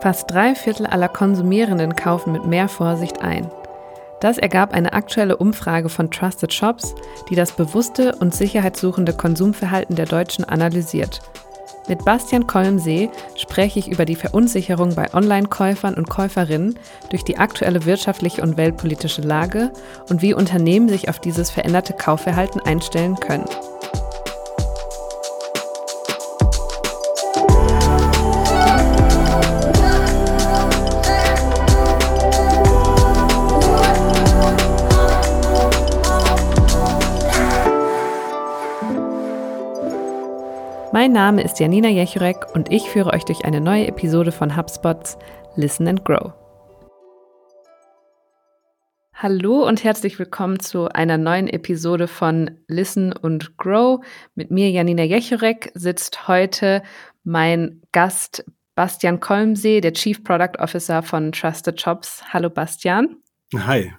Fast drei Viertel aller Konsumierenden kaufen mit mehr Vorsicht ein. Das ergab eine aktuelle Umfrage von Trusted Shops, die das bewusste und sicherheitssuchende Konsumverhalten der Deutschen analysiert. Mit Bastian Kolmsee spreche ich über die Verunsicherung bei Online-Käufern und Käuferinnen durch die aktuelle wirtschaftliche und weltpolitische Lage und wie Unternehmen sich auf dieses veränderte Kaufverhalten einstellen können. Mein Name ist Janina Jechurek und ich führe euch durch eine neue Episode von HubSpots Listen and Grow. Hallo und herzlich willkommen zu einer neuen Episode von Listen und Grow. Mit mir, Janina Jechurek, sitzt heute mein Gast Bastian Kolmsee, der Chief Product Officer von Trusted Shops. Hallo Bastian. Hi.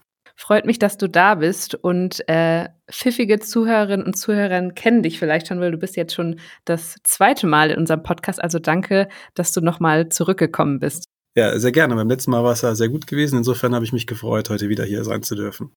Freut mich, dass du da bist und äh, pfiffige Zuhörerinnen und Zuhörer kennen dich vielleicht schon, weil du bist jetzt schon das zweite Mal in unserem Podcast. Also danke, dass du nochmal zurückgekommen bist. Ja, sehr gerne. Beim letzten Mal war es ja sehr gut gewesen. Insofern habe ich mich gefreut, heute wieder hier sein zu dürfen.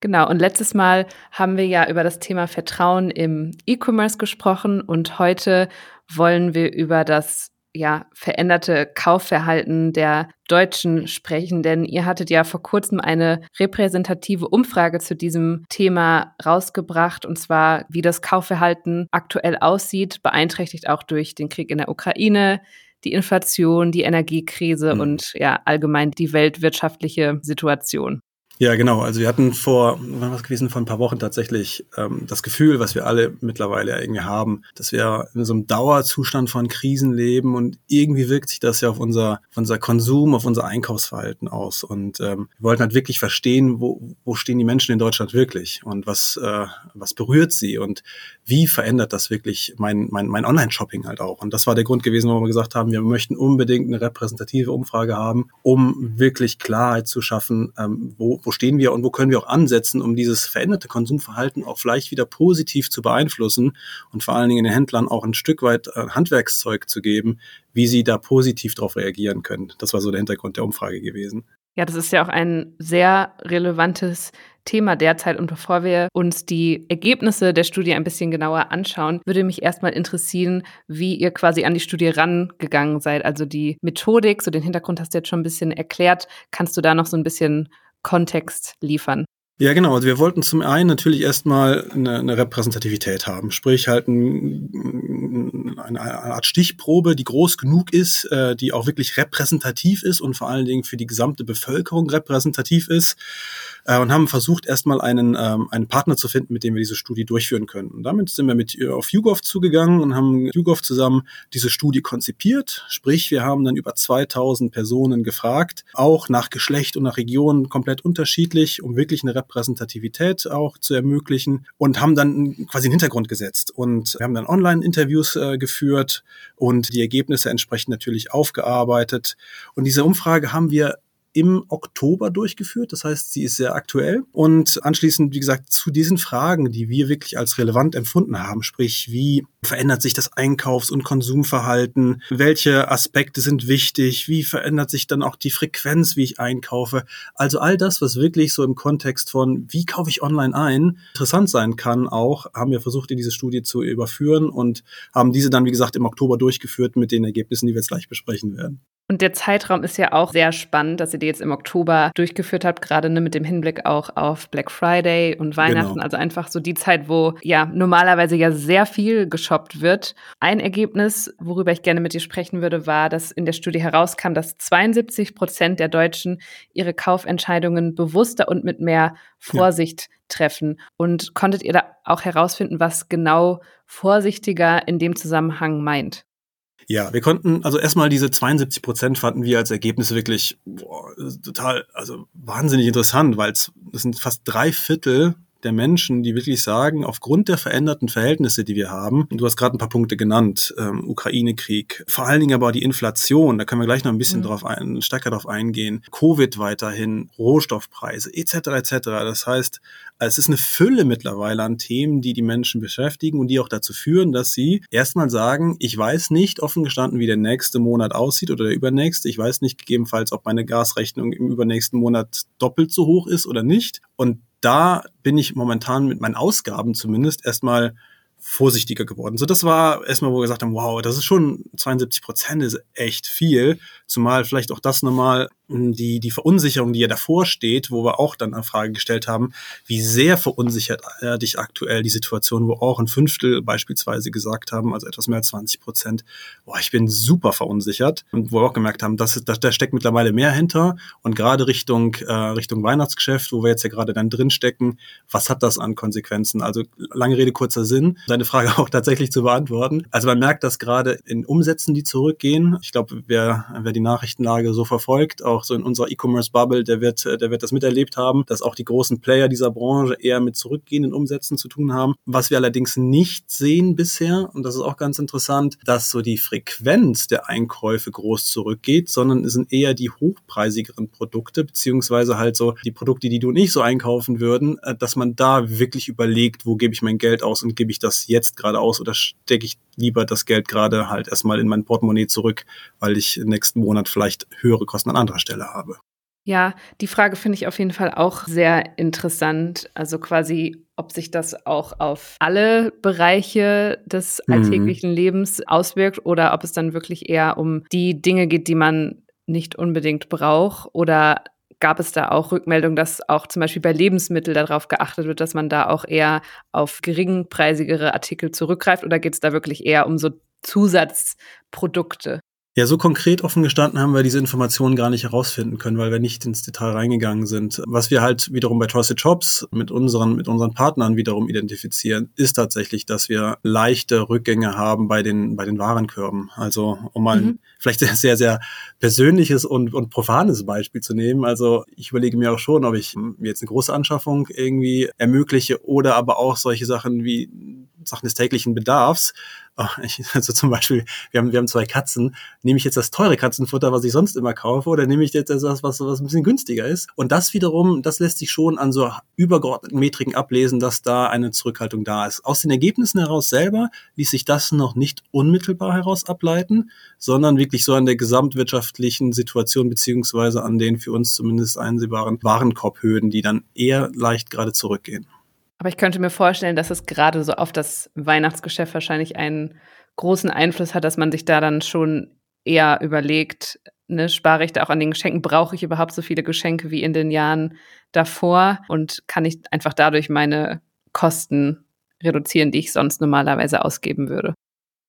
Genau, und letztes Mal haben wir ja über das Thema Vertrauen im E-Commerce gesprochen und heute wollen wir über das ja, veränderte Kaufverhalten der Deutschen sprechen, denn ihr hattet ja vor kurzem eine repräsentative Umfrage zu diesem Thema rausgebracht, und zwar, wie das Kaufverhalten aktuell aussieht, beeinträchtigt auch durch den Krieg in der Ukraine, die Inflation, die Energiekrise mhm. und ja, allgemein die weltwirtschaftliche Situation. Ja, genau. Also wir hatten vor, wann was gewesen, vor ein paar Wochen tatsächlich ähm, das Gefühl, was wir alle mittlerweile irgendwie haben, dass wir in so einem Dauerzustand von Krisen leben und irgendwie wirkt sich das ja auf unser, auf unser Konsum, auf unser Einkaufsverhalten aus. Und ähm, wir wollten halt wirklich verstehen, wo, wo stehen die Menschen in Deutschland wirklich und was, äh, was berührt sie und wie verändert das wirklich mein, mein, mein Online-Shopping halt auch. Und das war der Grund gewesen, warum wir gesagt haben, wir möchten unbedingt eine repräsentative Umfrage haben, um wirklich Klarheit zu schaffen, ähm, wo, wo stehen wir und wo können wir auch ansetzen, um dieses veränderte Konsumverhalten auch vielleicht wieder positiv zu beeinflussen und vor allen Dingen den Händlern auch ein Stück weit äh, Handwerkszeug zu geben, wie sie da positiv darauf reagieren können. Das war so der Hintergrund der Umfrage gewesen. Ja, das ist ja auch ein sehr relevantes Thema derzeit. Und bevor wir uns die Ergebnisse der Studie ein bisschen genauer anschauen, würde mich erstmal interessieren, wie ihr quasi an die Studie rangegangen seid. Also die Methodik, so den Hintergrund hast du jetzt schon ein bisschen erklärt. Kannst du da noch so ein bisschen Kontext liefern? Ja, genau. Also wir wollten zum einen natürlich erstmal eine, eine Repräsentativität haben, sprich halt ein, eine, Art Stichprobe, die groß genug ist, äh, die auch wirklich repräsentativ ist und vor allen Dingen für die gesamte Bevölkerung repräsentativ ist äh, und haben versucht, erstmal einen, ähm, einen Partner zu finden, mit dem wir diese Studie durchführen können. Und damit sind wir mit äh, auf YouGov zugegangen und haben YouGov zusammen diese Studie konzipiert. Sprich, wir haben dann über 2000 Personen gefragt, auch nach Geschlecht und nach Region komplett unterschiedlich, um wirklich eine Repräsentativität auch zu ermöglichen und haben dann quasi einen Hintergrund gesetzt. Und wir haben dann Online-Interviews äh, geführt und die Ergebnisse entsprechend natürlich aufgearbeitet. Und diese Umfrage haben wir im Oktober durchgeführt. Das heißt, sie ist sehr aktuell. Und anschließend, wie gesagt, zu diesen Fragen, die wir wirklich als relevant empfunden haben, sprich, wie verändert sich das Einkaufs- und Konsumverhalten? Welche Aspekte sind wichtig? Wie verändert sich dann auch die Frequenz, wie ich einkaufe? Also all das, was wirklich so im Kontext von, wie kaufe ich online ein, interessant sein kann, auch haben wir versucht, in diese Studie zu überführen und haben diese dann, wie gesagt, im Oktober durchgeführt mit den Ergebnissen, die wir jetzt gleich besprechen werden. Und der Zeitraum ist ja auch sehr spannend, dass ihr die jetzt im Oktober durchgeführt habt, gerade ne, mit dem Hinblick auch auf Black Friday und Weihnachten. Genau. Also einfach so die Zeit, wo ja normalerweise ja sehr viel geshoppt wird. Ein Ergebnis, worüber ich gerne mit dir sprechen würde, war, dass in der Studie herauskam, dass 72 Prozent der Deutschen ihre Kaufentscheidungen bewusster und mit mehr Vorsicht ja. treffen. Und konntet ihr da auch herausfinden, was genau vorsichtiger in dem Zusammenhang meint? Ja, wir konnten, also erstmal diese 72 Prozent fanden wir als Ergebnis wirklich boah, total, also wahnsinnig interessant, weil es sind fast drei Viertel der Menschen, die wirklich sagen, aufgrund der veränderten Verhältnisse, die wir haben, du hast gerade ein paar Punkte genannt, ähm, Ukraine-Krieg, vor allen Dingen aber die Inflation, da können wir gleich noch ein bisschen mhm. drauf ein, stärker darauf eingehen, Covid weiterhin, Rohstoffpreise etc. etc. Das heißt, es ist eine Fülle mittlerweile an Themen, die die Menschen beschäftigen und die auch dazu führen, dass sie erstmal sagen, ich weiß nicht offen gestanden, wie der nächste Monat aussieht oder der übernächste. Ich weiß nicht gegebenenfalls, ob meine Gasrechnung im übernächsten Monat doppelt so hoch ist oder nicht. Und da bin ich momentan mit meinen Ausgaben zumindest erstmal vorsichtiger geworden. So, das war erstmal, wo wir gesagt haben, wow, das ist schon 72 Prozent, ist echt viel. Zumal vielleicht auch das nochmal die, die Verunsicherung, die ja davor steht, wo wir auch dann eine Frage gestellt haben, wie sehr verunsichert äh, dich aktuell die Situation, wo auch ein Fünftel beispielsweise gesagt haben, also etwas mehr als 20 Prozent, boah, ich bin super verunsichert. Und wo wir auch gemerkt haben, dass, da, da steckt mittlerweile mehr hinter. Und gerade Richtung, äh, Richtung Weihnachtsgeschäft, wo wir jetzt ja gerade dann drin stecken, was hat das an Konsequenzen? Also lange Rede, kurzer Sinn, deine Frage auch tatsächlich zu beantworten. Also man merkt das gerade in Umsätzen, die zurückgehen. Ich glaube, wer, wer die Nachrichtenlage so verfolgt, auch so in unserer E-Commerce-Bubble, der wird, der wird das miterlebt haben, dass auch die großen Player dieser Branche eher mit zurückgehenden Umsätzen zu tun haben. Was wir allerdings nicht sehen bisher, und das ist auch ganz interessant, dass so die Frequenz der Einkäufe groß zurückgeht, sondern es sind eher die hochpreisigeren Produkte, beziehungsweise halt so die Produkte, die du nicht so einkaufen würden, äh, dass man da wirklich überlegt, wo gebe ich mein Geld aus und gebe ich das jetzt gerade aus oder stecke ich lieber das Geld gerade halt erstmal in mein Portemonnaie zurück, weil ich nächsten Monat vielleicht höhere Kosten an anderer Stelle habe. Ja, die Frage finde ich auf jeden Fall auch sehr interessant. Also quasi, ob sich das auch auf alle Bereiche des mhm. alltäglichen mhm. Lebens auswirkt oder ob es dann wirklich eher um die Dinge geht, die man nicht unbedingt braucht oder gab es da auch Rückmeldungen, dass auch zum Beispiel bei Lebensmitteln darauf geachtet wird, dass man da auch eher auf geringpreisigere Artikel zurückgreift oder geht es da wirklich eher um so Zusatzprodukte? Ja, so konkret offen gestanden haben wir diese Informationen gar nicht herausfinden können, weil wir nicht ins Detail reingegangen sind. Was wir halt wiederum bei Trusted Shops mit unseren, mit unseren Partnern wiederum identifizieren, ist tatsächlich, dass wir leichte Rückgänge haben bei den, bei den Warenkörben. Also, um mal mhm. vielleicht ein sehr, sehr persönliches und, und profanes Beispiel zu nehmen. Also, ich überlege mir auch schon, ob ich mir jetzt eine große Anschaffung irgendwie ermögliche oder aber auch solche Sachen wie Sachen des täglichen Bedarfs. Also zum Beispiel, wir haben, wir haben zwei Katzen. Nehme ich jetzt das teure Katzenfutter, was ich sonst immer kaufe, oder nehme ich jetzt das, was, was ein bisschen günstiger ist? Und das wiederum, das lässt sich schon an so übergeordneten Metriken ablesen, dass da eine Zurückhaltung da ist. Aus den Ergebnissen heraus selber ließ sich das noch nicht unmittelbar heraus ableiten, sondern wirklich so an der gesamtwirtschaftlichen Situation beziehungsweise an den für uns zumindest einsehbaren Warenkorbhöhen, die dann eher leicht gerade zurückgehen. Aber ich könnte mir vorstellen, dass es gerade so auf das Weihnachtsgeschäft wahrscheinlich einen großen Einfluss hat, dass man sich da dann schon eher überlegt, ne, spare ich da auch an den Geschenken, brauche ich überhaupt so viele Geschenke wie in den Jahren davor und kann ich einfach dadurch meine Kosten reduzieren, die ich sonst normalerweise ausgeben würde.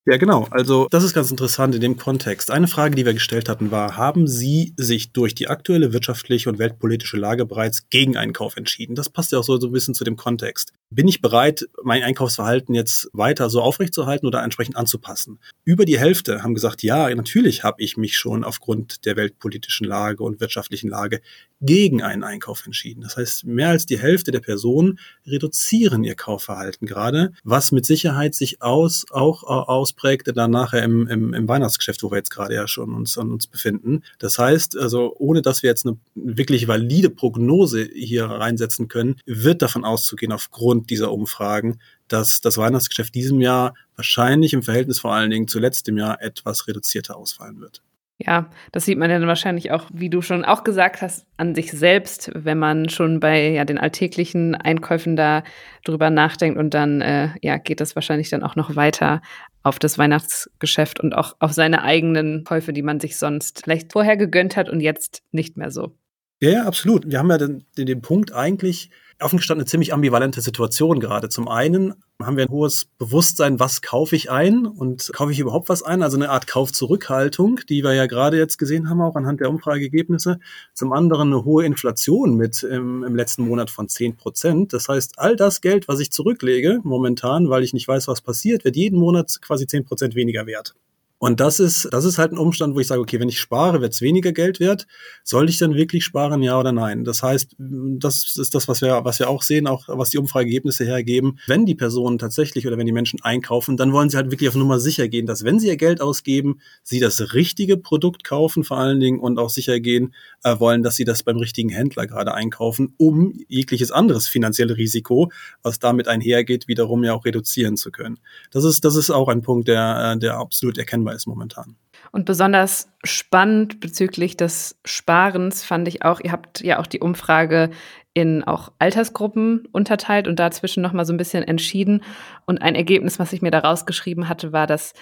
Ja, genau. Also das ist ganz interessant in dem Kontext. Eine Frage, die wir gestellt hatten, war, haben Sie sich durch die aktuelle wirtschaftliche und weltpolitische Lage bereits gegen einen Kauf entschieden? Das passt ja auch so, so ein bisschen zu dem Kontext. Bin ich bereit, mein Einkaufsverhalten jetzt weiter so aufrechtzuerhalten oder entsprechend anzupassen? Über die Hälfte haben gesagt, ja, natürlich habe ich mich schon aufgrund der weltpolitischen Lage und wirtschaftlichen Lage gegen einen Einkauf entschieden. Das heißt, mehr als die Hälfte der Personen reduzieren ihr Kaufverhalten gerade, was mit Sicherheit sich aus, auch aus ausprägte, dann nachher im, im, im Weihnachtsgeschäft, wo wir jetzt gerade ja schon uns an uns befinden. Das heißt, also ohne dass wir jetzt eine wirklich valide Prognose hier reinsetzen können, wird davon auszugehen, aufgrund dieser Umfragen, dass das Weihnachtsgeschäft diesem Jahr wahrscheinlich im Verhältnis vor allen Dingen zu letztem Jahr etwas reduzierter ausfallen wird. Ja, das sieht man dann wahrscheinlich auch, wie du schon auch gesagt hast, an sich selbst, wenn man schon bei ja, den alltäglichen Einkäufen da drüber nachdenkt und dann äh, ja, geht das wahrscheinlich dann auch noch weiter auf das Weihnachtsgeschäft und auch auf seine eigenen Käufe, die man sich sonst vielleicht vorher gegönnt hat und jetzt nicht mehr so. Ja, ja absolut. Wir haben ja den, den Punkt eigentlich, offen gestanden eine ziemlich ambivalente Situation gerade. Zum einen haben wir ein hohes Bewusstsein, was kaufe ich ein und kaufe ich überhaupt was ein? Also eine Art Kaufzurückhaltung, die wir ja gerade jetzt gesehen haben, auch anhand der Umfrageergebnisse. Zum anderen eine hohe Inflation mit im, im letzten Monat von 10 Prozent. Das heißt, all das Geld, was ich zurücklege momentan, weil ich nicht weiß, was passiert, wird jeden Monat quasi 10 Prozent weniger wert. Und das ist, das ist halt ein Umstand, wo ich sage, okay, wenn ich spare, wird es weniger Geld wert. Soll ich dann wirklich sparen, ja oder nein? Das heißt, das ist das, was wir, was wir auch sehen, auch was die Umfrageergebnisse hergeben. Wenn die Personen tatsächlich oder wenn die Menschen einkaufen, dann wollen sie halt wirklich auf Nummer sicher gehen, dass wenn sie ihr Geld ausgeben, sie das richtige Produkt kaufen vor allen Dingen und auch sicher gehen äh, wollen, dass sie das beim richtigen Händler gerade einkaufen, um jegliches anderes finanzielle Risiko, was damit einhergeht, wiederum ja auch reduzieren zu können. Das ist, das ist auch ein Punkt, der, äh, der absolut erkennbar ist momentan. Und besonders spannend bezüglich des Sparens fand ich auch, ihr habt ja auch die Umfrage in auch Altersgruppen unterteilt und dazwischen nochmal so ein bisschen entschieden. Und ein Ergebnis, was ich mir da rausgeschrieben hatte, war, dass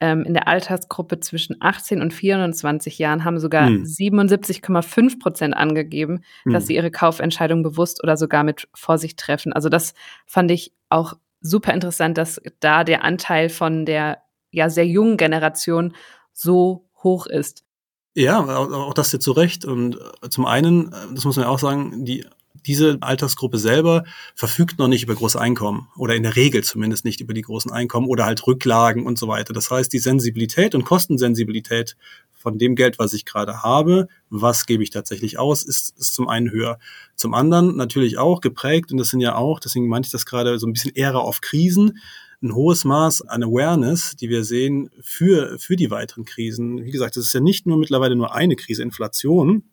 ähm, in der Altersgruppe zwischen 18 und 24 Jahren haben sogar hm. 77,5 Prozent angegeben, hm. dass sie ihre Kaufentscheidung bewusst oder sogar mit Vorsicht treffen. Also das fand ich auch super interessant, dass da der Anteil von der ja sehr jungen Generation so hoch ist. Ja, auch das jetzt zu Recht. Und äh, zum einen, äh, das muss man ja auch sagen, die, diese Altersgruppe selber verfügt noch nicht über große Einkommen oder in der Regel zumindest nicht über die großen Einkommen oder halt Rücklagen und so weiter. Das heißt, die Sensibilität und Kostensensibilität von dem Geld, was ich gerade habe, was gebe ich tatsächlich aus, ist, ist zum einen höher. Zum anderen natürlich auch geprägt, und das sind ja auch, deswegen meinte ich das gerade so ein bisschen eher auf Krisen, ein hohes Maß an Awareness, die wir sehen für, für die weiteren Krisen. Wie gesagt, es ist ja nicht nur mittlerweile nur eine Krise Inflation,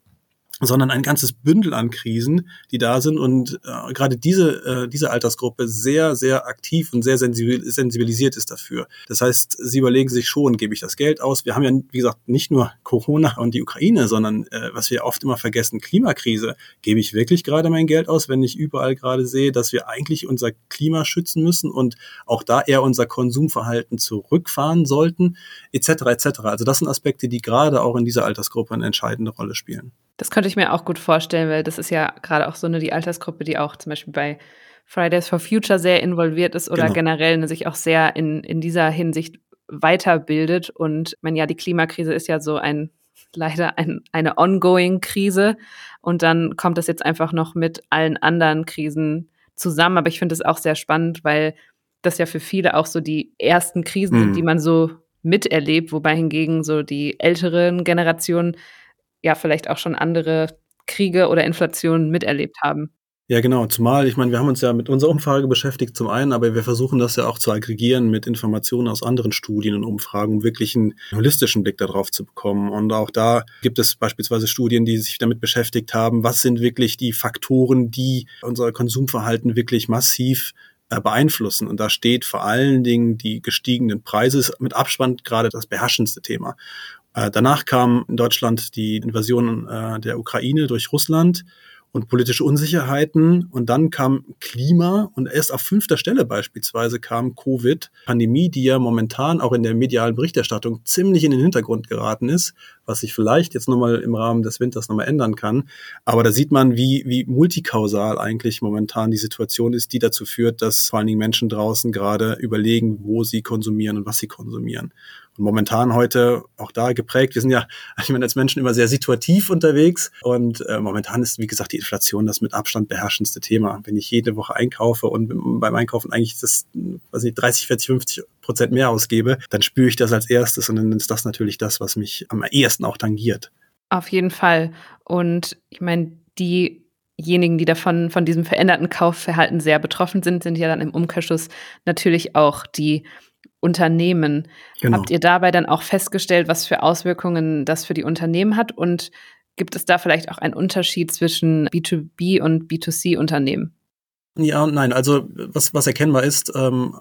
sondern ein ganzes Bündel an Krisen, die da sind und äh, gerade diese, äh, diese Altersgruppe sehr, sehr aktiv und sehr sensibilisiert ist dafür. Das heißt, sie überlegen sich schon, gebe ich das Geld aus? Wir haben ja, wie gesagt, nicht nur Corona und die Ukraine, sondern äh, was wir oft immer vergessen, Klimakrise. Gebe ich wirklich gerade mein Geld aus, wenn ich überall gerade sehe, dass wir eigentlich unser Klima schützen müssen und auch da eher unser Konsumverhalten zurückfahren sollten, etc. etc. Also das sind Aspekte, die gerade auch in dieser Altersgruppe eine entscheidende Rolle spielen. Das könnte ich mir auch gut vorstellen, weil das ist ja gerade auch so eine die Altersgruppe, die auch zum Beispiel bei Fridays for Future sehr involviert ist oder genau. generell sich auch sehr in, in dieser Hinsicht weiterbildet. Und man ja, die Klimakrise ist ja so ein leider ein, eine ongoing Krise. Und dann kommt das jetzt einfach noch mit allen anderen Krisen zusammen. Aber ich finde es auch sehr spannend, weil das ja für viele auch so die ersten Krisen mhm. sind, die man so miterlebt, wobei hingegen so die älteren Generationen ja vielleicht auch schon andere Kriege oder Inflationen miterlebt haben. Ja, genau. Zumal, ich meine, wir haben uns ja mit unserer Umfrage beschäftigt zum einen, aber wir versuchen das ja auch zu aggregieren mit Informationen aus anderen Studien und Umfragen, um wirklich einen holistischen Blick darauf zu bekommen. Und auch da gibt es beispielsweise Studien, die sich damit beschäftigt haben, was sind wirklich die Faktoren, die unser Konsumverhalten wirklich massiv äh, beeinflussen. Und da steht vor allen Dingen die gestiegenen Preise, mit Abstand gerade das beherrschendste Thema. Äh, danach kam in Deutschland die Invasion äh, der Ukraine durch Russland und politische Unsicherheiten. Und dann kam Klima und erst auf fünfter Stelle beispielsweise kam Covid, Pandemie, die ja momentan auch in der medialen Berichterstattung ziemlich in den Hintergrund geraten ist, was sich vielleicht jetzt nochmal im Rahmen des Winters nochmal ändern kann. Aber da sieht man, wie, wie multikausal eigentlich momentan die Situation ist, die dazu führt, dass vor allen Dingen Menschen draußen gerade überlegen, wo sie konsumieren und was sie konsumieren. Und momentan heute auch da geprägt. Wir sind ja, ich meine, als Menschen immer sehr situativ unterwegs. Und äh, momentan ist, wie gesagt, die Inflation das mit Abstand beherrschendste Thema. Wenn ich jede Woche einkaufe und beim Einkaufen eigentlich das, weiß nicht, 30, 40, 50 Prozent mehr ausgebe, dann spüre ich das als erstes und dann ist das natürlich das, was mich am ehesten auch tangiert. Auf jeden Fall. Und ich meine, diejenigen, die davon von diesem veränderten Kaufverhalten sehr betroffen sind, sind ja dann im Umkehrschluss natürlich auch die Unternehmen. Genau. Habt ihr dabei dann auch festgestellt, was für Auswirkungen das für die Unternehmen hat? Und gibt es da vielleicht auch einen Unterschied zwischen B2B und B2C-Unternehmen? Ja und nein. Also was, was erkennbar ist, ähm,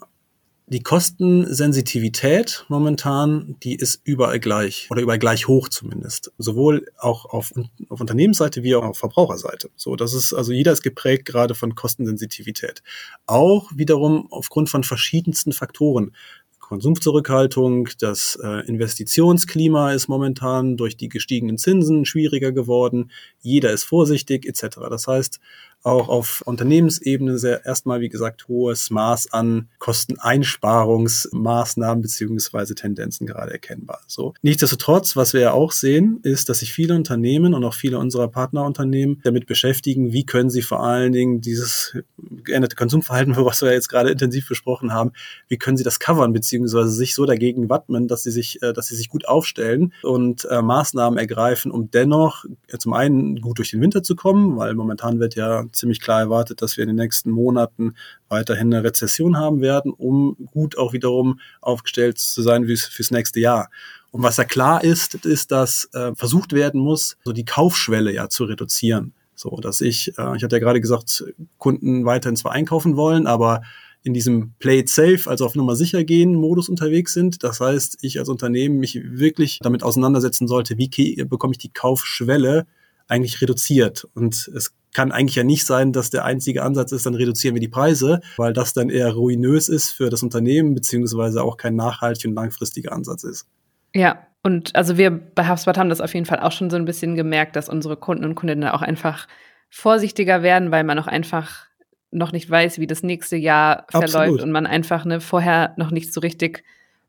die Kostensensitivität momentan, die ist überall gleich oder überall gleich hoch zumindest. Sowohl auch auf, auf Unternehmensseite wie auch auf Verbraucherseite. So, das ist, also jeder ist geprägt gerade von Kostensensitivität. Auch wiederum aufgrund von verschiedensten Faktoren. Konsumzurückhaltung, das äh, Investitionsklima ist momentan durch die gestiegenen Zinsen schwieriger geworden, jeder ist vorsichtig etc. Das heißt, auch auf Unternehmensebene sehr erstmal, wie gesagt, hohes Maß an Kosteneinsparungsmaßnahmen beziehungsweise Tendenzen gerade erkennbar. So. Nichtsdestotrotz, was wir ja auch sehen, ist, dass sich viele Unternehmen und auch viele unserer Partnerunternehmen damit beschäftigen, wie können sie vor allen Dingen dieses geänderte Konsumverhalten, was wir jetzt gerade intensiv besprochen haben, wie können sie das covern beziehungsweise sich so dagegen wappnen, dass sie sich, äh, dass sie sich gut aufstellen und äh, Maßnahmen ergreifen, um dennoch äh, zum einen gut durch den Winter zu kommen, weil momentan wird ja ziemlich klar erwartet, dass wir in den nächsten Monaten weiterhin eine Rezession haben werden, um gut auch wiederum aufgestellt zu sein fürs nächste Jahr. Und was ja klar ist, ist, dass äh, versucht werden muss, so die Kaufschwelle ja zu reduzieren. So, dass ich, äh, ich hatte ja gerade gesagt, Kunden weiterhin zwar einkaufen wollen, aber in diesem Play it safe, also auf Nummer sicher gehen Modus unterwegs sind. Das heißt, ich als Unternehmen mich wirklich damit auseinandersetzen sollte, wie bekomme ich die Kaufschwelle eigentlich reduziert. Und es kann eigentlich ja nicht sein, dass der einzige Ansatz ist, dann reduzieren wir die Preise, weil das dann eher ruinös ist für das Unternehmen, beziehungsweise auch kein nachhaltiger und langfristiger Ansatz ist. Ja, und also wir bei HubSpot haben das auf jeden Fall auch schon so ein bisschen gemerkt, dass unsere Kunden und Kundinnen auch einfach vorsichtiger werden, weil man auch einfach noch nicht weiß, wie das nächste Jahr verläuft Absolut. und man einfach ne, vorher noch nicht so richtig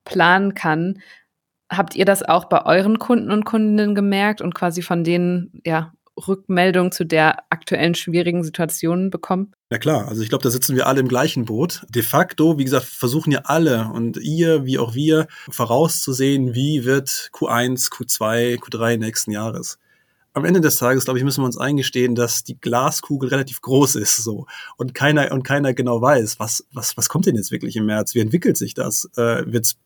planen kann. Habt ihr das auch bei euren Kunden und Kundinnen gemerkt und quasi von denen ja Rückmeldung zu der aktuellen schwierigen Situation bekommen? Ja klar, also ich glaube, da sitzen wir alle im gleichen Boot. De facto, wie gesagt, versuchen ja alle und ihr wie auch wir vorauszusehen, wie wird Q1, Q2, Q3 nächsten Jahres am Ende des Tages, glaube ich, müssen wir uns eingestehen, dass die Glaskugel relativ groß ist, so. Und keiner, und keiner genau weiß, was, was, was kommt denn jetzt wirklich im März? Wie entwickelt sich das? Äh, wird's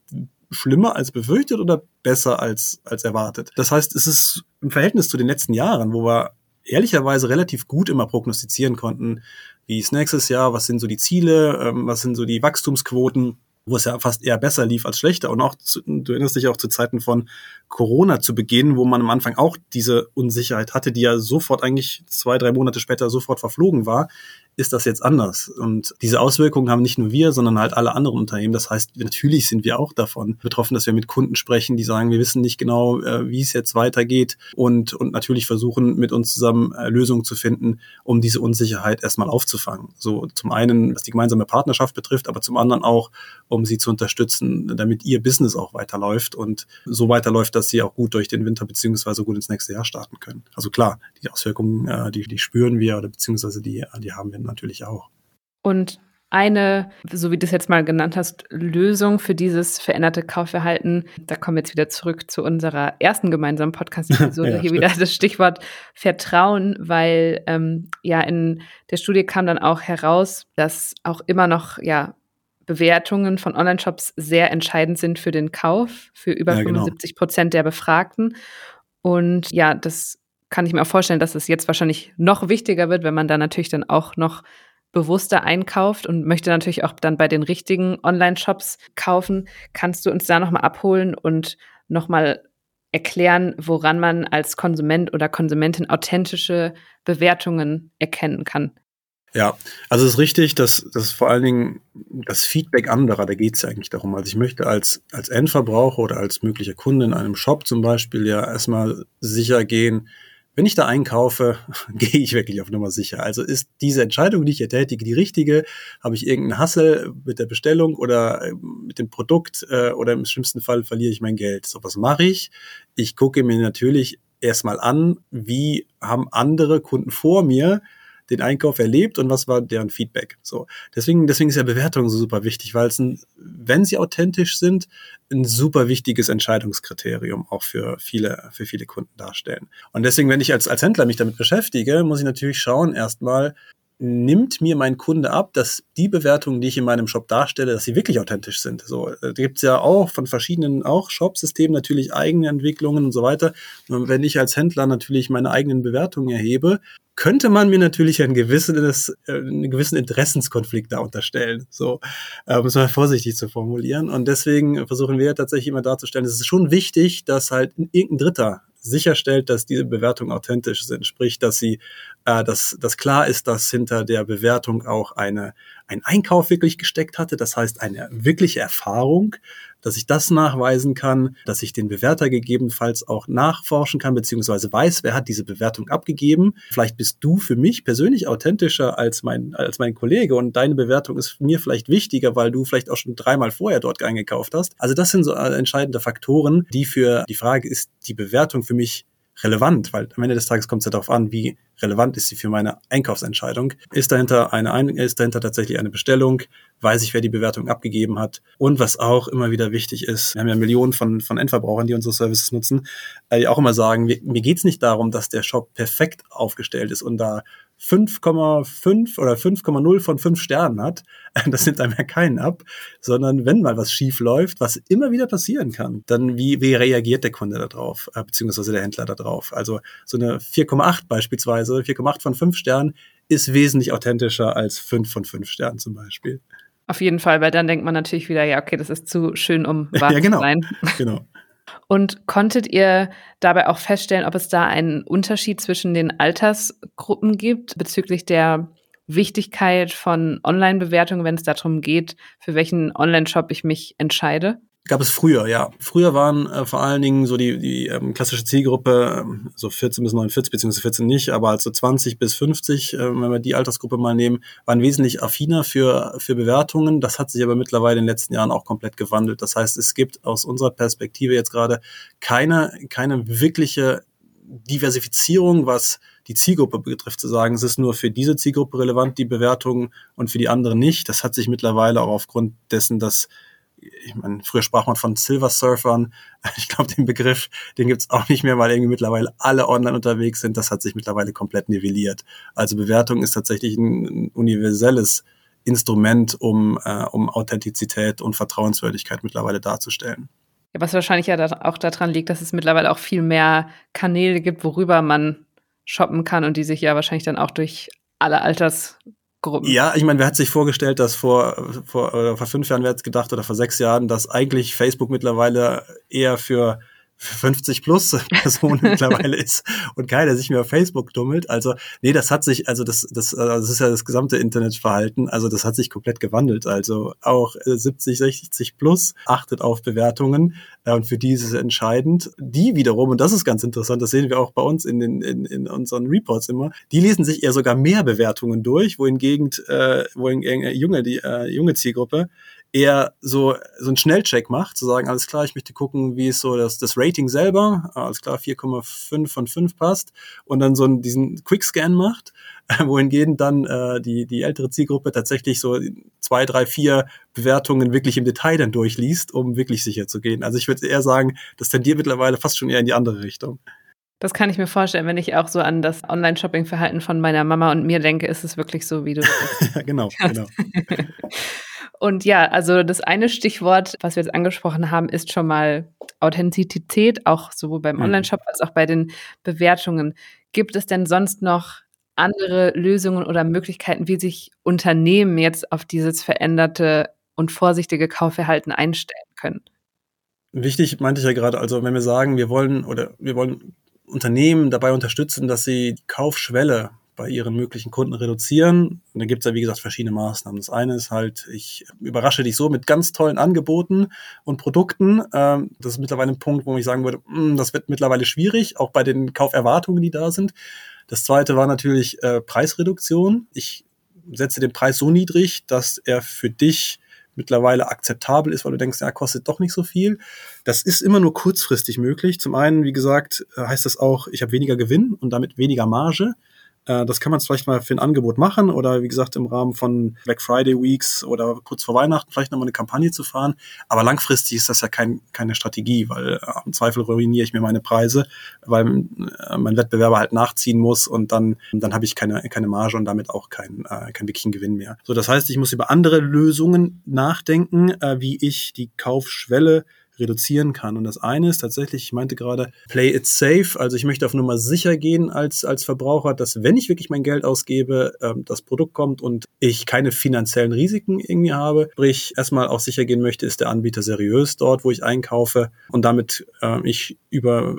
schlimmer als befürchtet oder besser als, als erwartet. Das heißt, es ist im Verhältnis zu den letzten Jahren, wo wir ehrlicherweise relativ gut immer prognostizieren konnten, wie ist nächstes Jahr, was sind so die Ziele, ähm, was sind so die Wachstumsquoten, wo es ja fast eher besser lief als schlechter. Und auch, zu, du erinnerst dich auch zu Zeiten von Corona zu Beginn, wo man am Anfang auch diese Unsicherheit hatte, die ja sofort eigentlich zwei, drei Monate später sofort verflogen war ist das jetzt anders. Und diese Auswirkungen haben nicht nur wir, sondern halt alle anderen Unternehmen. Das heißt, natürlich sind wir auch davon betroffen, dass wir mit Kunden sprechen, die sagen, wir wissen nicht genau, äh, wie es jetzt weitergeht und, und natürlich versuchen, mit uns zusammen äh, Lösungen zu finden, um diese Unsicherheit erstmal aufzufangen. So zum einen, was die gemeinsame Partnerschaft betrifft, aber zum anderen auch, um sie zu unterstützen, damit ihr Business auch weiterläuft und so weiterläuft, dass sie auch gut durch den Winter beziehungsweise gut ins nächste Jahr starten können. Also klar, die Auswirkungen, äh, die, die spüren wir oder beziehungsweise die, die haben wir natürlich auch. Und eine, so wie du es jetzt mal genannt hast, Lösung für dieses veränderte Kaufverhalten. Da kommen wir jetzt wieder zurück zu unserer ersten gemeinsamen Podcast-Episode. ja, Hier wieder das Stichwort Vertrauen, weil ähm, ja in der Studie kam dann auch heraus, dass auch immer noch ja Bewertungen von Online-Shops sehr entscheidend sind für den Kauf, für über ja, genau. 75 Prozent der Befragten. Und ja, das kann ich mir auch vorstellen, dass es jetzt wahrscheinlich noch wichtiger wird, wenn man da natürlich dann auch noch bewusster einkauft und möchte natürlich auch dann bei den richtigen Online-Shops kaufen. Kannst du uns da nochmal abholen und nochmal erklären, woran man als Konsument oder Konsumentin authentische Bewertungen erkennen kann? Ja, also es ist richtig, dass, dass vor allen Dingen das Feedback anderer, da geht es ja eigentlich darum. Also ich möchte als, als Endverbraucher oder als möglicher Kunde in einem Shop zum Beispiel ja erstmal sicher gehen, wenn ich da einkaufe, gehe ich wirklich auf Nummer sicher. Also ist diese Entscheidung, die ich hier tätige, die richtige? Habe ich irgendeinen Hassel mit der Bestellung oder äh, mit dem Produkt äh, oder im schlimmsten Fall verliere ich mein Geld? So, was mache ich? Ich gucke mir natürlich erstmal an, wie haben andere Kunden vor mir den Einkauf erlebt und was war deren Feedback. So, deswegen, deswegen ist ja Bewertung so super wichtig, weil es, ein, wenn sie authentisch sind, ein super wichtiges Entscheidungskriterium auch für viele, für viele Kunden darstellen. Und deswegen, wenn ich als, als Händler mich damit beschäftige, muss ich natürlich schauen, erstmal, nimmt mir mein Kunde ab, dass die Bewertungen, die ich in meinem Shop darstelle, dass sie wirklich authentisch sind. So, da gibt's ja auch von verschiedenen auch Shop-Systemen natürlich eigene Entwicklungen und so weiter. Und wenn ich als Händler natürlich meine eigenen Bewertungen erhebe, könnte man mir natürlich ein gewisses, äh, einen gewissen Interessenskonflikt da unterstellen. So, äh, muss man vorsichtig zu formulieren. Und deswegen versuchen wir tatsächlich immer darzustellen, es ist schon wichtig, dass halt irgendein Dritter sicherstellt, dass diese Bewertungen authentisch sind, sprich, dass sie, äh, dass, dass klar ist, dass hinter der Bewertung auch eine ein Einkauf wirklich gesteckt hatte, das heißt eine wirkliche Erfahrung dass ich das nachweisen kann, dass ich den Bewerter gegebenenfalls auch nachforschen kann, beziehungsweise weiß, wer hat diese Bewertung abgegeben. Vielleicht bist du für mich persönlich authentischer als mein, als mein Kollege und deine Bewertung ist mir vielleicht wichtiger, weil du vielleicht auch schon dreimal vorher dort eingekauft hast. Also das sind so entscheidende Faktoren, die für die Frage ist die Bewertung für mich relevant, weil am Ende des Tages kommt es ja darauf an, wie relevant ist sie für meine Einkaufsentscheidung. Ist dahinter eine, ist dahinter tatsächlich eine Bestellung? Weiß ich, wer die Bewertung abgegeben hat? Und was auch immer wieder wichtig ist, wir haben ja Millionen von, von Endverbrauchern, die unsere Services nutzen, äh, auch immer sagen, mir, mir geht es nicht darum, dass der Shop perfekt aufgestellt ist und da 5,5 oder 5,0 von 5 Sternen hat, das nimmt einem ja keinen ab, sondern wenn mal was schief läuft, was immer wieder passieren kann, dann wie, wie reagiert der Kunde darauf, äh, beziehungsweise der Händler darauf? Also so eine 4,8 beispielsweise, 4,8 von 5 Sternen ist wesentlich authentischer als 5 von 5 Sternen zum Beispiel. Auf jeden Fall, weil dann denkt man natürlich wieder, ja, okay, das ist zu schön, um wahr ja, genau, zu sein. Genau. Und konntet ihr dabei auch feststellen, ob es da einen Unterschied zwischen den Altersgruppen gibt bezüglich der Wichtigkeit von Online-Bewertungen, wenn es darum geht, für welchen Online-Shop ich mich entscheide? Gab es früher, ja. Früher waren äh, vor allen Dingen so die, die ähm, klassische Zielgruppe, ähm, so 14 bis 49, beziehungsweise 14 nicht, aber also 20 bis 50, äh, wenn wir die Altersgruppe mal nehmen, waren wesentlich affiner für, für Bewertungen. Das hat sich aber mittlerweile in den letzten Jahren auch komplett gewandelt. Das heißt, es gibt aus unserer Perspektive jetzt gerade keine, keine wirkliche Diversifizierung, was die Zielgruppe betrifft, zu sagen, es ist nur für diese Zielgruppe relevant, die Bewertung, und für die anderen nicht. Das hat sich mittlerweile auch aufgrund dessen, dass ich meine, früher sprach man von Silver Surfern. Ich glaube, den Begriff, den gibt's auch nicht mehr, weil irgendwie mittlerweile alle online unterwegs sind. Das hat sich mittlerweile komplett nivelliert. Also Bewertung ist tatsächlich ein universelles Instrument, um, äh, um Authentizität und Vertrauenswürdigkeit mittlerweile darzustellen. Ja, was wahrscheinlich ja auch daran liegt, dass es mittlerweile auch viel mehr Kanäle gibt, worüber man shoppen kann und die sich ja wahrscheinlich dann auch durch alle Alters Gruppen. Ja, ich meine, wer hat sich vorgestellt, dass vor, vor, vor fünf Jahren, wer hat gedacht, oder vor sechs Jahren, dass eigentlich Facebook mittlerweile eher für 50 plus Personen mittlerweile ist und keiner sich mehr auf Facebook dummelt. Also, nee, das hat sich, also das, das, also das ist ja das gesamte Internetverhalten, also das hat sich komplett gewandelt. Also auch 70, 60 plus achtet auf Bewertungen äh, und für die ist es entscheidend. Die wiederum, und das ist ganz interessant, das sehen wir auch bei uns in, den, in, in unseren Reports immer, die lesen sich eher sogar mehr Bewertungen durch, wohingegen, äh, wohingegen äh, junge, die äh, junge Zielgruppe eher so, so einen Schnellcheck macht, zu sagen, alles klar, ich möchte gucken, wie ist so das, das Rating selber, alles klar, 4,5 von 5 passt und dann so einen, diesen Quickscan macht, wohingegen dann äh, die, die ältere Zielgruppe tatsächlich so zwei, drei, vier Bewertungen wirklich im Detail dann durchliest, um wirklich sicher zu gehen. Also ich würde eher sagen, das tendiert mittlerweile fast schon eher in die andere Richtung. Das kann ich mir vorstellen, wenn ich auch so an das Online-Shopping-Verhalten von meiner Mama und mir denke, ist es wirklich so, wie du Ja, genau, genau. und ja, also das eine Stichwort, was wir jetzt angesprochen haben, ist schon mal Authentizität, auch sowohl beim mhm. Online-Shop als auch bei den Bewertungen. Gibt es denn sonst noch andere Lösungen oder Möglichkeiten, wie sich Unternehmen jetzt auf dieses veränderte und vorsichtige Kaufverhalten einstellen können? Wichtig meinte ich ja gerade, also wenn wir sagen, wir wollen oder wir wollen Unternehmen dabei unterstützen, dass sie die Kaufschwelle bei ihren möglichen Kunden reduzieren. Und da gibt es ja, wie gesagt, verschiedene Maßnahmen. Das eine ist halt, ich überrasche dich so mit ganz tollen Angeboten und Produkten. Ähm, das ist mittlerweile ein Punkt, wo ich sagen würde, hm, das wird mittlerweile schwierig, auch bei den Kauferwartungen, die da sind. Das zweite war natürlich äh, Preisreduktion. Ich setze den Preis so niedrig, dass er für dich mittlerweile akzeptabel ist, weil du denkst, ja, kostet doch nicht so viel. Das ist immer nur kurzfristig möglich. Zum einen, wie gesagt, äh, heißt das auch, ich habe weniger Gewinn und damit weniger Marge. Äh, das kann man vielleicht mal für ein Angebot machen oder wie gesagt im Rahmen von Black Friday Weeks oder kurz vor Weihnachten vielleicht nochmal eine Kampagne zu fahren. Aber langfristig ist das ja kein, keine Strategie, weil äh, im Zweifel ruiniere ich mir meine Preise, weil äh, mein Wettbewerber halt nachziehen muss und dann, dann habe ich keine, keine Marge und damit auch keinen keinen wirklichen Gewinn mehr. So, das heißt, ich muss über andere Lösungen nachdenken, wie ich die Kaufschwelle reduzieren kann. Und das eine ist tatsächlich, ich meinte gerade, play it safe. Also ich möchte auf Nummer sicher gehen als, als Verbraucher, dass wenn ich wirklich mein Geld ausgebe, ähm, das Produkt kommt und ich keine finanziellen Risiken irgendwie habe. Sprich, erstmal auch sicher gehen möchte, ist der Anbieter seriös dort, wo ich einkaufe und damit äh, ich über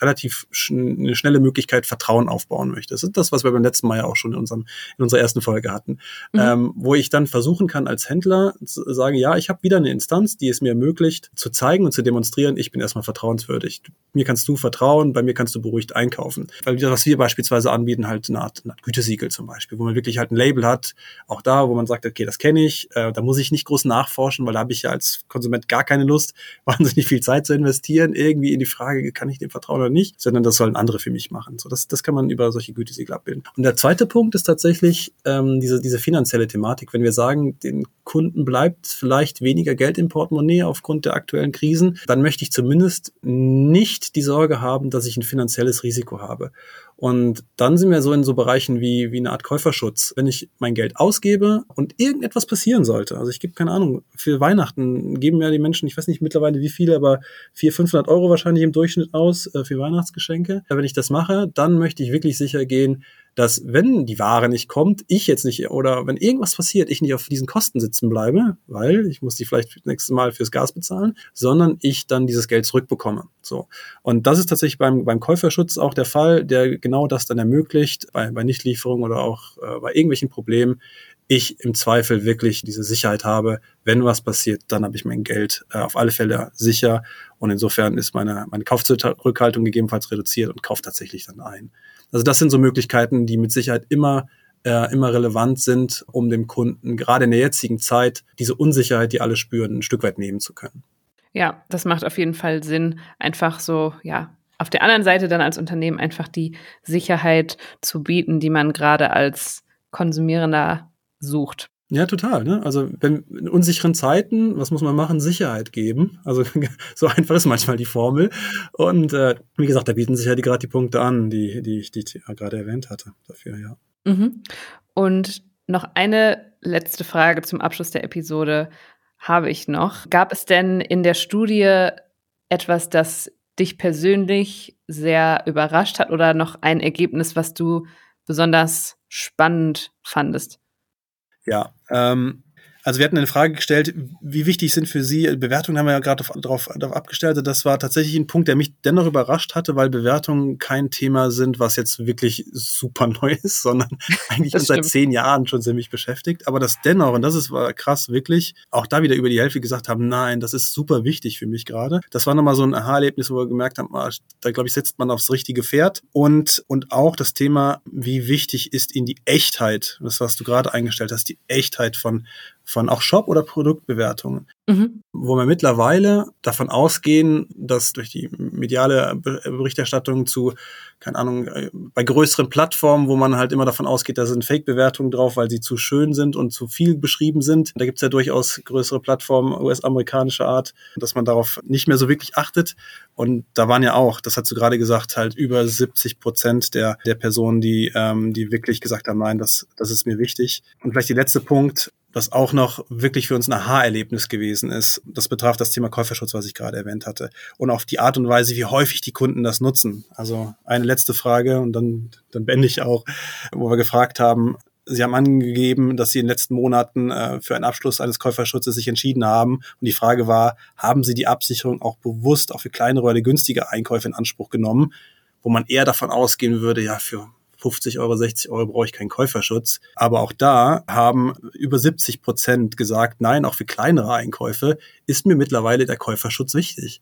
relativ schn eine schnelle Möglichkeit Vertrauen aufbauen möchte. Das ist das, was wir beim letzten Mal ja auch schon in, unserem, in unserer ersten Folge hatten. Mhm. Ähm, wo ich dann versuchen kann als Händler zu sagen, ja, ich habe wieder eine Instanz, die es mir ermöglicht, zu zeigen und zu demonstrieren, ich bin erstmal vertrauenswürdig. Mir kannst du vertrauen, bei mir kannst du beruhigt einkaufen. Weil was wir beispielsweise anbieten, halt eine Art, eine Art Gütesiegel zum Beispiel, wo man wirklich halt ein Label hat, auch da, wo man sagt, okay, das kenne ich, äh, da muss ich nicht groß nachforschen, weil da habe ich ja als Konsument gar keine Lust, wahnsinnig viel Zeit zu investieren, irgendwie in die Frage, kann ich dem vertrauen oder nicht, sondern das sollen andere für mich machen. So, das, das kann man über solche Gütesiegel abbilden. Und der zweite Punkt ist tatsächlich ähm, diese, diese finanzielle Thematik. Wenn wir sagen, den Kunden bleibt vielleicht weniger Geld im Portemonnaie aufgrund der aktuellen Krisen, dann möchte ich zumindest nicht die Sorge haben, dass ich ein finanzielles Risiko habe. Und dann sind wir so in so Bereichen wie, wie eine Art Käuferschutz. Wenn ich mein Geld ausgebe und irgendetwas passieren sollte, also ich gebe keine Ahnung, für Weihnachten geben ja die Menschen, ich weiß nicht mittlerweile wie viele, aber 400, 500 Euro wahrscheinlich im Durchschnitt aus äh, für Weihnachtsgeschenke. Wenn ich das mache, dann möchte ich wirklich sicher gehen, dass wenn die Ware nicht kommt, ich jetzt nicht oder wenn irgendwas passiert, ich nicht auf diesen Kosten sitzen bleibe, weil ich muss die vielleicht nächstes Mal fürs Gas bezahlen, sondern ich dann dieses Geld zurückbekomme. So. Und das ist tatsächlich beim, beim Käuferschutz auch der Fall, der genau das dann ermöglicht, bei, bei Nichtlieferung oder auch äh, bei irgendwelchen Problemen, ich im Zweifel wirklich diese Sicherheit habe, wenn was passiert, dann habe ich mein Geld äh, auf alle Fälle sicher und insofern ist meine, meine Kaufzurückhaltung gegebenenfalls reduziert und kauft tatsächlich dann ein. Also das sind so Möglichkeiten, die mit Sicherheit immer äh, immer relevant sind, um dem Kunden gerade in der jetzigen Zeit diese Unsicherheit, die alle spüren, ein Stück weit nehmen zu können. Ja, das macht auf jeden Fall Sinn, einfach so, ja, auf der anderen Seite dann als Unternehmen einfach die Sicherheit zu bieten, die man gerade als Konsumierender sucht. Ja, total. Ne? Also wenn in unsicheren Zeiten, was muss man machen? Sicherheit geben. Also so einfach ist manchmal die Formel. Und äh, wie gesagt, da bieten sich ja die, gerade die Punkte an, die, die ich die, die gerade erwähnt hatte dafür, ja. Mhm. Und noch eine letzte Frage zum Abschluss der Episode habe ich noch. Gab es denn in der Studie etwas, das dich persönlich sehr überrascht hat oder noch ein Ergebnis, was du besonders spannend fandest? Ja, ähm, also wir hatten eine Frage gestellt, wie wichtig sind für Sie, Bewertungen haben wir ja gerade darauf, abgestellt. Das war tatsächlich ein Punkt, der mich dennoch überrascht hatte, weil Bewertungen kein Thema sind, was jetzt wirklich super neu ist, sondern eigentlich schon seit zehn Jahren schon ziemlich beschäftigt. Aber das dennoch, und das ist war krass, wirklich, auch da wieder über die Hälfte gesagt haben, nein, das ist super wichtig für mich gerade. Das war nochmal so ein Aha-Erlebnis, wo wir gemerkt haben, ah, da glaube ich, setzt man aufs richtige Pferd. Und, und auch das Thema, wie wichtig ist Ihnen die Echtheit, das, was du gerade eingestellt hast, die Echtheit von, von auch Shop- oder Produktbewertungen, mhm. wo wir mittlerweile davon ausgehen, dass durch die mediale Berichterstattung zu, keine Ahnung, äh, bei größeren Plattformen, wo man halt immer davon ausgeht, da sind Fake-Bewertungen drauf, weil sie zu schön sind und zu viel beschrieben sind. Da gibt's ja durchaus größere Plattformen US-amerikanischer Art, dass man darauf nicht mehr so wirklich achtet. Und da waren ja auch, das hast du gerade gesagt, halt über 70 Prozent der, der Personen, die, ähm, die wirklich gesagt haben, nein, das, das ist mir wichtig. Und vielleicht der letzte Punkt, was auch noch wirklich für uns ein Aha-Erlebnis gewesen ist. Das betraf das Thema Käuferschutz, was ich gerade erwähnt hatte. Und auf die Art und Weise, wie häufig die Kunden das nutzen. Also eine letzte Frage und dann, dann beende ich auch, wo wir gefragt haben, Sie haben angegeben, dass Sie in den letzten Monaten äh, für einen Abschluss eines Käuferschutzes sich entschieden haben. Und die Frage war, haben Sie die Absicherung auch bewusst auch für kleinere oder günstige Einkäufe in Anspruch genommen, wo man eher davon ausgehen würde, ja, für 50 Euro, 60 Euro brauche ich keinen Käuferschutz. Aber auch da haben über 70 Prozent gesagt, nein, auch für kleinere Einkäufe ist mir mittlerweile der Käuferschutz wichtig.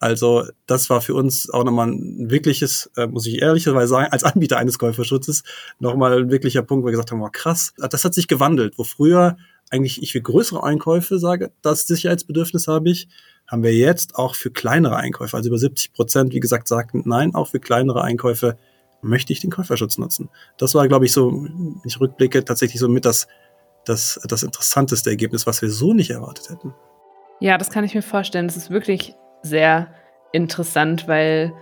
Also das war für uns auch nochmal ein wirkliches, äh, muss ich ehrlicherweise sagen, als Anbieter eines Käuferschutzes nochmal ein wirklicher Punkt, wo wir gesagt haben, wow, krass, das hat sich gewandelt. Wo früher eigentlich ich für größere Einkäufe sage, das Sicherheitsbedürfnis habe ich, haben wir jetzt auch für kleinere Einkäufe, also über 70 Prozent, wie gesagt, sagten, nein, auch für kleinere Einkäufe möchte ich den Käuferschutz nutzen? Das war, glaube ich, so, wenn ich rückblicke, tatsächlich so mit das, das, das interessanteste Ergebnis, was wir so nicht erwartet hätten. Ja, das kann ich mir vorstellen. Das ist wirklich sehr interessant, weil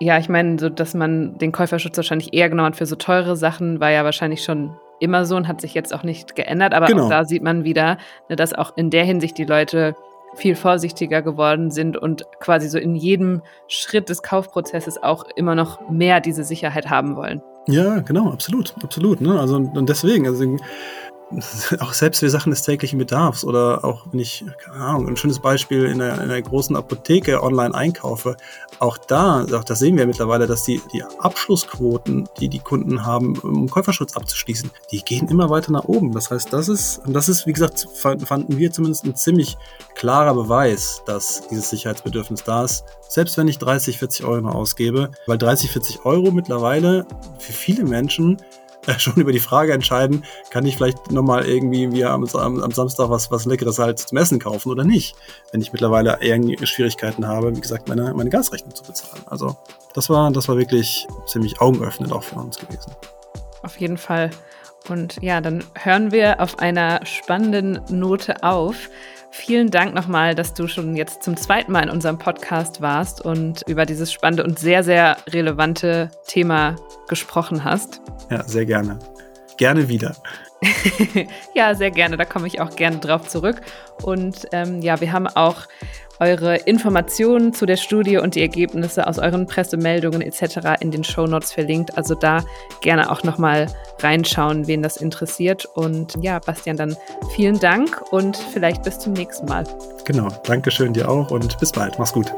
ja, ich meine, so dass man den Käuferschutz wahrscheinlich eher genommen hat für so teure Sachen, war ja wahrscheinlich schon immer so und hat sich jetzt auch nicht geändert. Aber genau. auch da sieht man wieder, ne, dass auch in der Hinsicht die Leute viel vorsichtiger geworden sind und quasi so in jedem Schritt des Kaufprozesses auch immer noch mehr diese Sicherheit haben wollen. Ja, genau, absolut, absolut. Ne? Also und deswegen, also auch selbst für Sachen des täglichen Bedarfs oder auch wenn ich, keine Ahnung, ein schönes Beispiel in einer, in einer großen Apotheke online einkaufe, auch da, auch da sehen wir mittlerweile, dass die, die Abschlussquoten, die die Kunden haben, um Käuferschutz abzuschließen, die gehen immer weiter nach oben. Das heißt, das ist, und das ist, wie gesagt, fanden wir zumindest ein ziemlich klarer Beweis, dass dieses Sicherheitsbedürfnis da ist. Selbst wenn ich 30, 40 Euro ausgebe, weil 30, 40 Euro mittlerweile für viele Menschen schon über die Frage entscheiden, kann ich vielleicht nochmal irgendwie wie am, am, am, Samstag was, was Leckeres halt zum Essen kaufen oder nicht, wenn ich mittlerweile irgendwie Schwierigkeiten habe, wie gesagt, meine, meine Gasrechnung zu bezahlen. Also das war, das war wirklich ziemlich augenöffnend auch für uns gewesen. Auf jeden Fall. Und ja, dann hören wir auf einer spannenden Note auf. Vielen Dank nochmal, dass du schon jetzt zum zweiten Mal in unserem Podcast warst und über dieses spannende und sehr, sehr relevante Thema gesprochen hast. Ja, sehr gerne. Gerne wieder. ja, sehr gerne. Da komme ich auch gerne drauf zurück. Und ähm, ja, wir haben auch eure Informationen zu der Studie und die Ergebnisse aus euren Pressemeldungen etc. in den Show Notes verlinkt. Also da gerne auch nochmal reinschauen, wen das interessiert. Und ja, Bastian, dann vielen Dank und vielleicht bis zum nächsten Mal. Genau, Dankeschön dir auch und bis bald. Mach's gut.